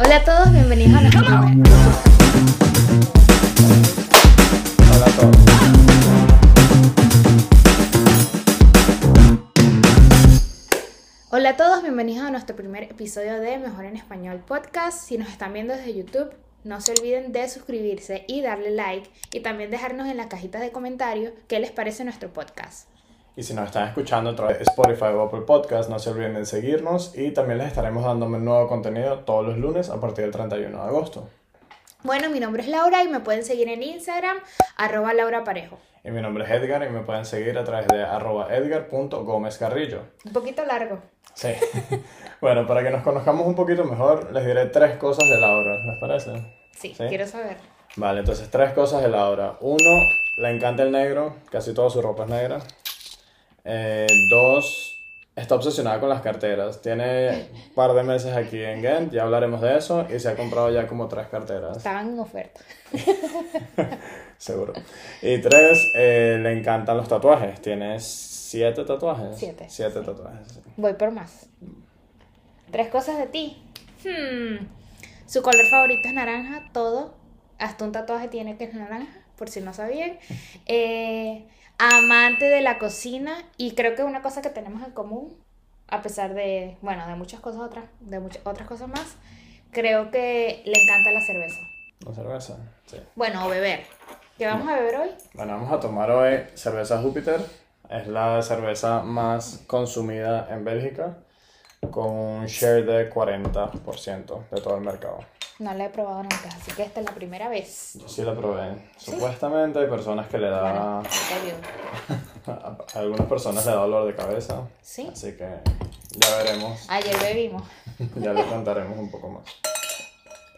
Hola a todos, bienvenidos a nuestro. Hola a todos. Hola a todos, bienvenidos a nuestro primer episodio de Mejor en Español Podcast. Si nos están viendo desde YouTube, no se olviden de suscribirse y darle like y también dejarnos en las cajitas de comentarios qué les parece nuestro podcast. Y si nos están escuchando a través de Spotify o Apple Podcast, no se olviden de seguirnos y también les estaremos dando nuevo contenido todos los lunes a partir del 31 de agosto. Bueno, mi nombre es Laura y me pueden seguir en Instagram, arroba Laura Parejo. Y mi nombre es Edgar y me pueden seguir a través de arroba edgar.gomezcarrillo. Un poquito largo. Sí. bueno, para que nos conozcamos un poquito mejor, les diré tres cosas de Laura, ¿les parece? Sí, ¿Sí? quiero saber. Vale, entonces tres cosas de Laura. Uno, le encanta el negro, casi toda su ropa es negra. Eh, dos, está obsesionada con las carteras. Tiene un par de meses aquí en Ghent, ya hablaremos de eso, y se ha comprado ya como tres carteras, Estaban en oferta. seguro. Y tres, eh, le encantan los tatuajes. Tiene siete tatuajes. Siete, Siete sí. tatuajes. sí. Voy por más. Tres cosas de ti. Hmm. Su color favorito es naranja, todo. Hasta un tatuaje tiene que es naranja, por si no sabían. Eh, amante de la cocina y creo que una cosa que tenemos en común, a pesar de, bueno, de muchas cosas otras, de muchas otras cosas más, creo que le encanta la cerveza. ¿Una cerveza? Sí. Bueno, o beber. ¿Qué vamos a beber hoy? Bueno, vamos a tomar hoy cerveza Júpiter. Es la cerveza más consumida en Bélgica, con un share de 40% de todo el mercado. No la he probado nunca, así que esta es la primera vez. Yo sí la probé. Supuestamente hay personas que le da... Bueno. A algunas personas le da dolor de cabeza. ¿Sí? Así que ya veremos. Ayer bebimos. Ya les contaremos un poco más.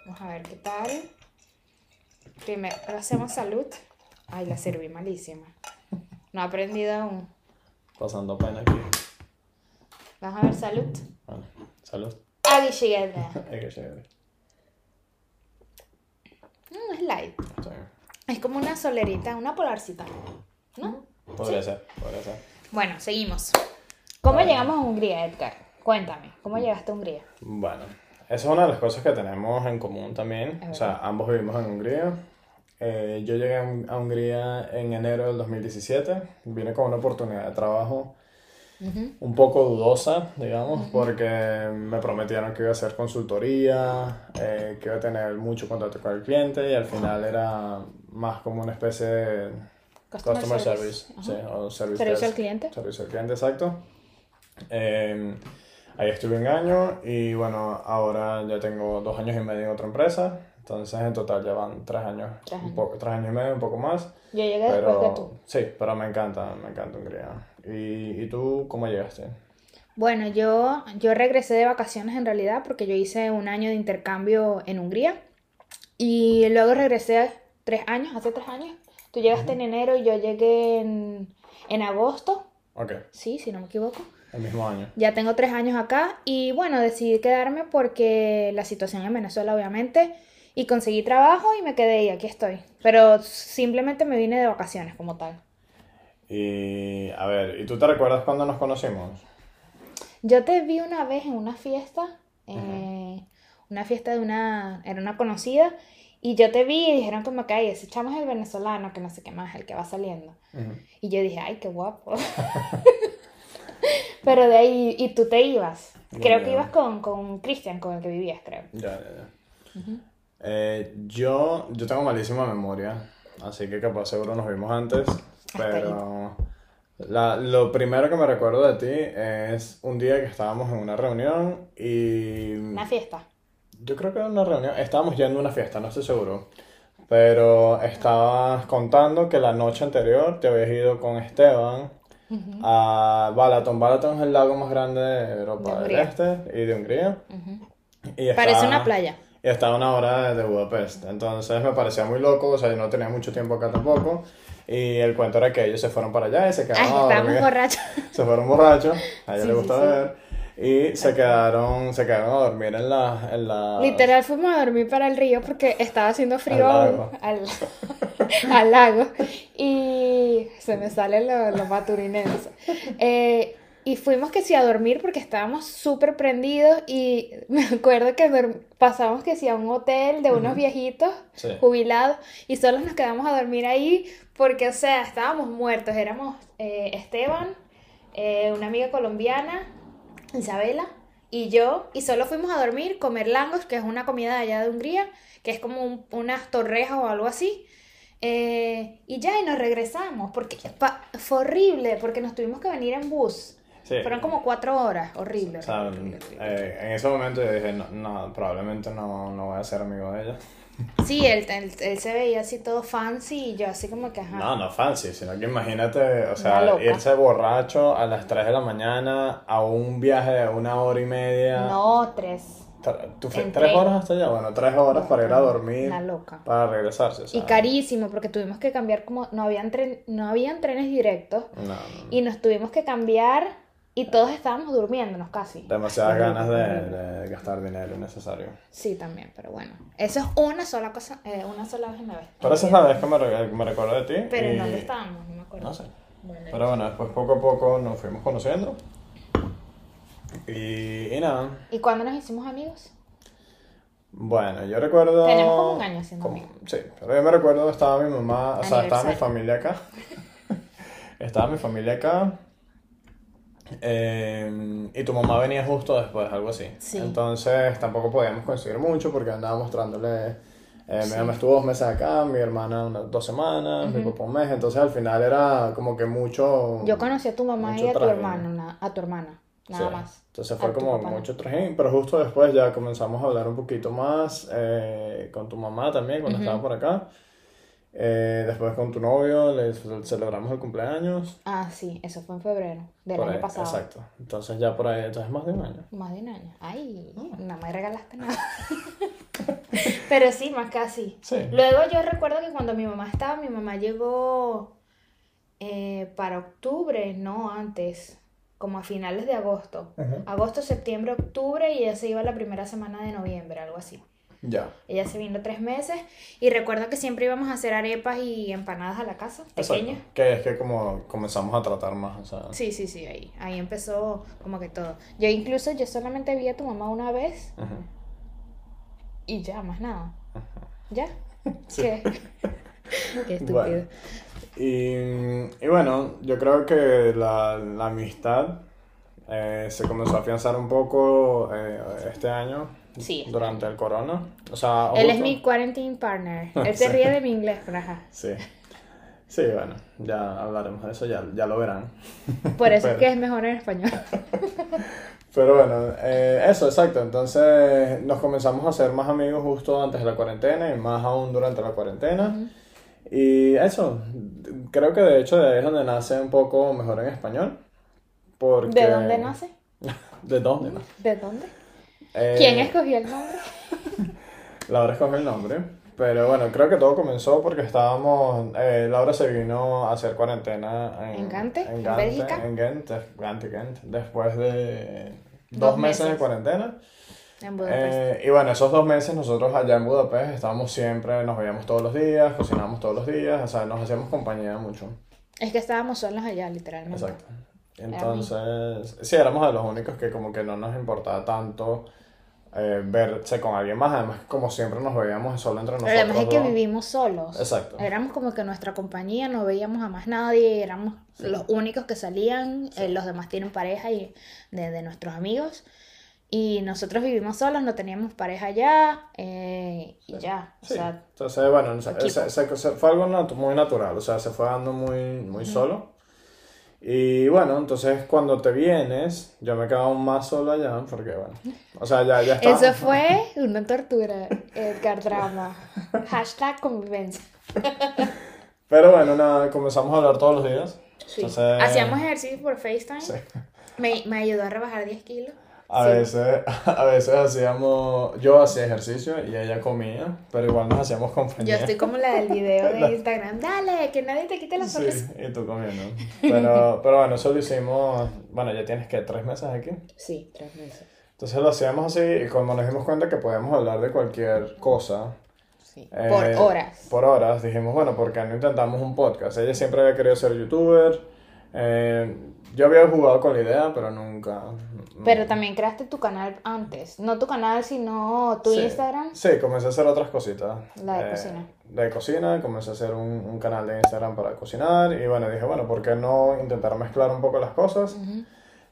Vamos a ver qué tal. Primero hacemos salud. Ay, la serví malísima. No he aprendido aún. Pasando pena aquí. Vamos a ver salud. Bueno, salud. Aquí llegué. Mm, es light. Sí. Es como una solerita, una polarcita. ¿No? Podría ser, podría ser. Bueno, seguimos. ¿Cómo Vale. llegamos a Hungría, Edgar? Cuéntame, ¿cómo llegaste a Hungría? Bueno, esa es una de las cosas que tenemos en común también. Es O sea, ambos vivimos en Hungría. Eh, yo llegué a Hun- a Hungría en enero del 2017. Vine con una oportunidad de trabajo Ujú. un poco dudosa, digamos, porque me prometieron que iba a hacer consultoría, eh, que iba a tener mucho contacto con el cliente y al final era más como una especie de Customer customer, service. service, sí, o service Servicio al cliente. Servicio al cliente, exacto. Eh, ahí estuve un año y bueno, ahora ya tengo dos años y medio en otra empresa. Entonces en total ya van tres años, Tres un años. poco, tres años y medio, un poco más. Yo llegué después que Pero tú. sí, pero me encanta, me encanta Hungría. ¿Y, y tú cómo llegaste? Bueno, yo, yo regresé de vacaciones en realidad porque yo hice un año de intercambio en Hungría y luego regresé tres años, hace tres años. Tú llegaste en enero y yo llegué en, en agosto, Ok, sí, si no me equivoco. el mismo año. Ya tengo tres años acá y bueno, decidí quedarme porque la situación en Venezuela obviamente y conseguí trabajo y me quedé y aquí estoy. Pero simplemente me vine de vacaciones como tal. Y a ver, ¿y tú te recuerdas cuando nos conocimos? Yo te vi una vez en una fiesta, eh, una fiesta de una, era una conocida, y yo te vi y dijeron como que, ay, ese chamo es el venezolano, que no sé qué más, el que va saliendo. Y yo dije, ay, qué guapo. Pero de ahí, y tú te ibas. Muy Creo que ibas con, con Cristian, con el que vivías, creo. Ya, ya, ya. Eh, yo, yo tengo malísima memoria, así que capaz seguro nos vimos antes, pero la, lo primero que me recuerdo de ti es un día que estábamos en una reunión y Una fiesta. yo creo que era una reunión, estábamos yendo a una fiesta, no estoy seguro, pero estabas contando que la noche anterior te habías ido con Esteban a Balaton. Balaton es el lago más grande de Europa De del. Este y de Hungría. Y Parece estaba- una playa. Y estaba una hora de Budapest. Entonces me parecía muy loco, o sea, yo no tenía mucho tiempo acá tampoco. Y el cuento era que ellos se fueron para allá y se Ay, quedaron a estábamos dormir. borrachos. Se fueron borrachos, a ella Sí, le sí, beber. Y se quedaron, se quedaron a dormir en la... En la Literal fuimos a dormir para el río porque estaba haciendo frío Al lago. al, al lago. Y se me sale lo, lo maturinense. Eh, Y fuimos que sí a dormir porque estábamos súper prendidos y me acuerdo que pasamos que sí a un hotel de unos viejitos Sí. jubilados y solo nos quedamos a dormir ahí porque, o sea, estábamos muertos. Éramos eh, Esteban, eh, una amiga colombiana, Isabela y yo y solo fuimos a dormir, comer langos, que es una comida de allá de Hungría, que es como un- unas torrejas o algo así. Eh, y ya, y nos regresamos, porque fue horrible, porque nos tuvimos que venir en bus. Sí. Fueron como cuatro horas, horrible. O sea, horrible, horrible. eh, en ese momento yo dije, no, no, probablemente no, no voy a ser amigo de ella. Sí, él, él, él se veía así todo fancy y yo así como que, ajá. No, no fancy, sino que imagínate, o sea, irse borracho a las 3 de la mañana a un viaje de una hora y media. No, tres. ¿Tú tres tren. horas hasta allá? Bueno, tres horas para ir a dormir, Una loca. para regresarse. o Y carísimo, porque tuvimos que cambiar como, no habían, tren, no habían trenes directos No, no. y nos tuvimos que cambiar y todos estábamos durmiéndonos casi. Demasiadas ganas de, de gastar dinero innecesario. Sí, también, pero bueno. Eso es una sola cosa, eh, una sola vez en la vez. Pero esa es la vez que me, re- me recuerdo de ti. Pero y- ¿en dónde estábamos? No me acuerdo. No sé. Bueno, Pero bueno, después poco a poco nos fuimos conociendo. Y, y nada. ¿Y cuándo nos hicimos amigos? Bueno, yo recuerdo. Tenemos como un año siendo como- amigos. Sí, pero yo me recuerdo, estaba mi mamá, o sea, estaba mi familia acá. estaba mi familia acá. Eh, y tu mamá venía justo después, algo así. Sí. Entonces tampoco podíamos conseguir mucho porque andaba mostrándole. eh, Sí. Mi mamá estuvo dos meses acá, mi hermana unas dos semanas, mi papá un mes. Entonces al final era como que mucho. Yo conocí a tu mamá y a tu traje. na- a tu hermana, nada Sí. más. Entonces A fue tu como mucho trajín, pero justo después ya comenzamos a hablar un poquito más eh, con tu mamá también cuando Ujú. estaba por acá. Eh, después con tu novio le ce- celebramos el cumpleaños. Ah, sí, eso fue en febrero del por año ahí, pasado. Exacto. Entonces ya por ahí, entonces más de un año. Más de un año. Ay, Ah. no me regalaste nada. Pero sí, más casi. Sí. Luego yo recuerdo que cuando mi mamá estaba, mi mamá llegó eh, para octubre, no antes, como a finales de agosto. Agosto, septiembre, octubre y ella se iba la primera semana de noviembre, algo así. Ya. Ella se vino tres meses y recuerdo que siempre íbamos a hacer arepas y empanadas a la casa, pequeñas. Exacto. Que es que como comenzamos a tratar más, o sea. Sí, sí, sí, ahí, ahí empezó como que todo. Yo incluso, yo solamente vi a tu mamá una vez Ujú. y ya, más nada. ¿Ya? Sí. ¿Qué? Qué estúpido. Bueno. Y, y bueno, yo creo que la, la amistad eh, se comenzó a afianzar un poco eh, este año. Sí, Durante el corona. O sea, Él es mi quarantine partner. Él se ríe de mi inglés, ajá. Sí. Sí, bueno, ya hablaremos de eso, ya, ya lo verán. Por eso Pero- es que es mejor en español. Pero bueno, eh, eso, exacto. Entonces nos comenzamos a hacer más amigos justo antes de la cuarentena y más aún durante la cuarentena. Y eso, creo que de hecho de ahí es donde nace un poco mejor en español. Porque... ¿De dónde nace? ¿De dónde nace? ¿De dónde? Eh, ¿Quién escogió el nombre? Laura escogió el nombre. Pero bueno, creo que todo comenzó porque estábamos. eh, Laura se vino a hacer cuarentena en, ¿En Gante? ¿En Gante, Bélgica? En Ghent, Gante, Ghent, después de dos, Dos meses. de cuarentena. En Budapest. Eh, y bueno, esos dos meses nosotros allá en Budapest estábamos siempre, nos veíamos todos los días, cocinábamos todos los días, o sea, nos hacíamos compañía mucho. Es que estábamos solos allá, literalmente. Exacto. Entonces, sí, éramos de los únicos que como que no nos importaba tanto eh, verse con alguien más, además como siempre nos veíamos solo entre Pero nosotros. además es que vivimos solos. Exacto. Éramos como que nuestra compañía, no veíamos a más nadie, éramos los únicos que salían, eh, los demás tienen pareja y de, de nuestros amigos. Y nosotros vivimos solos, no teníamos pareja ya, eh, y ya. O sea, Entonces, bueno, se- se- se- fue algo natu- muy natural, o sea, se fue dando muy, muy solo. Y bueno, entonces cuando te vienes, yo me quedaba aún más solo allá, porque bueno, o sea, ya, ya estaba. eso fue una tortura, Edgar Drama. Hashtag convivencia. Pero bueno, nada, comenzamos a hablar todos los días. Sí. Entonces, Hacíamos ejercicio por FaceTime. sí. Me, me ayudó a rebajar 10 kilos. A Sí. veces, a veces hacíamos, yo hacía ejercicio y ella comía, pero igual nos hacíamos Yo compañía. estoy como la del video de Instagram. Dale, que nadie te quite la Sí, sonrisa. y tú comiendo. Pero, pero bueno, eso lo hicimos, bueno, ya tienes que tres meses aquí. Sí, tres meses. Entonces lo hacíamos así y como nos dimos cuenta que podíamos hablar de cualquier cosa. Sí. eh, por horas. Por horas, dijimos, bueno, ¿por qué no intentamos un podcast? Ella siempre había querido ser youtuber. eh, yo había jugado con la idea, pero nunca. Pero también creaste tu canal antes. No tu canal, sino tu Sí. Instagram. Sí, comencé a hacer otras cositas. La de Eh, cocina. De cocina, comencé a hacer un, un canal de Instagram para cocinar y bueno, dije, bueno, ¿por qué no intentar mezclar un poco las cosas? Ujú.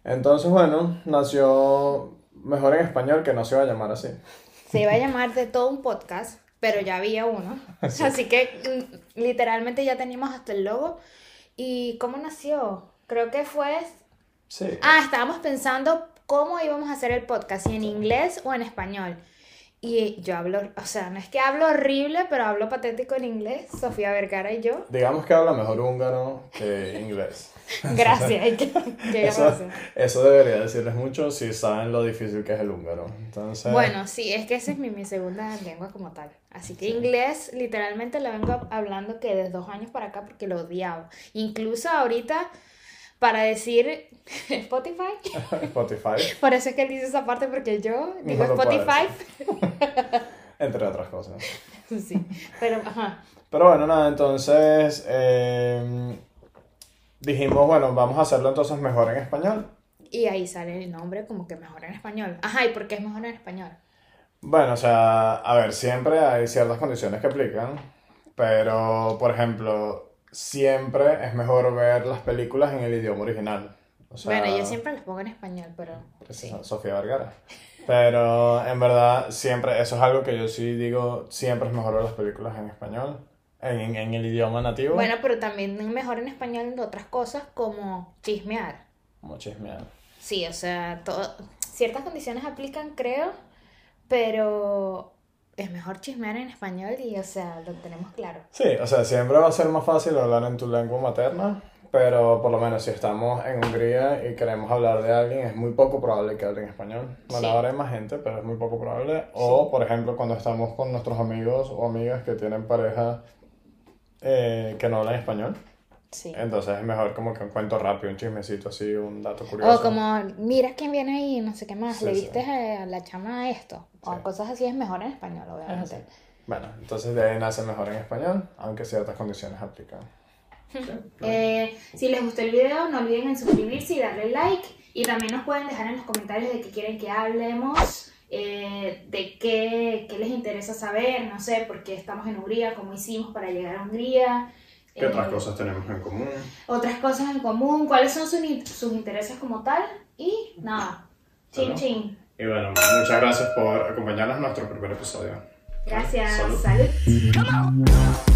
Entonces, bueno, nació mejor en español que no se iba a llamar así. Se iba a llamar de todo un podcast, pero ya había uno. Así que mm, literalmente ya teníamos hasta el logo. ¿Y cómo nació? Creo que fue... Sí. Ah, estábamos pensando cómo íbamos a hacer el podcast, si en inglés o en español. Y yo hablo, o sea, no es que hablo horrible, pero hablo patético en inglés, Sofía Vergara y yo. Digamos que habla mejor húngaro que inglés. Gracias. ¿y ¿Qué, qué Eso, eso debería decirles mucho si saben lo difícil que es el húngaro. Entonces, Bueno, sí, es que esa es mi, mi segunda lengua como tal. Así que inglés literalmente lo vengo hablando que desde dos años para acá porque lo odiaba. Incluso ahorita para decir Spotify, Spotify, por eso es que él dice esa parte porque yo digo No Spotify. entre otras cosas. sí, pero ajá. Pero bueno, nada, entonces eh, dijimos, bueno, vamos a hacerlo entonces mejor en español. Y ahí sale el nombre como que mejor en español. Ajá, ¿y por qué es mejor en español? Bueno, o sea, a ver, siempre hay ciertas condiciones que aplican, pero, por ejemplo, siempre es mejor ver las películas en el idioma original. O sea, bueno, yo siempre los pongo en español, pero sí. Sofía Vergara. Pero en verdad, siempre, eso es algo que yo sí digo, siempre es mejor ver las películas en español, en, en- el idioma nativo. Bueno, pero también es mejor en español en otras cosas como chismear. Como chismear. Sí, o sea, todo, ciertas condiciones aplican, creo, pero es mejor chismear en español y, o sea, lo tenemos claro. Sí, o sea, siempre va a ser más fácil hablar en tu lengua materna, pero por lo menos si estamos en Hungría y queremos hablar de alguien, es muy poco probable que hablen español. Bueno, Sí. ahora hay más gente, pero es muy poco probable. O, por ejemplo, cuando estamos con nuestros amigos o amigas que tienen pareja eh, que no hablan español, Sí. entonces es mejor como que un cuento rápido, un chismecito así, un dato curioso. O como, mira quién viene ahí, no sé qué más, Sí, le sí. viste a la chama esto. O Sí. cosas así es mejor en español, obviamente. Sí. Bueno, entonces de ahí nace mejor en español, aunque ciertas condiciones aplican. Eh, si les gustó el video, no olviden en suscribirse y darle like. Y también nos pueden dejar en los comentarios de qué quieren que hablemos, eh, de qué, qué les interesa saber, no sé, por qué estamos en Hungría, cómo hicimos para llegar a Hungría. ¿Qué otras eh, cosas tenemos en común? Otras cosas en común, cuáles son sus, in- sus intereses como tal. Y nada, chin Bueno. chin. Y bueno, muchas gracias por acompañarnos en nuestro primer episodio. Gracias, Salud. salud.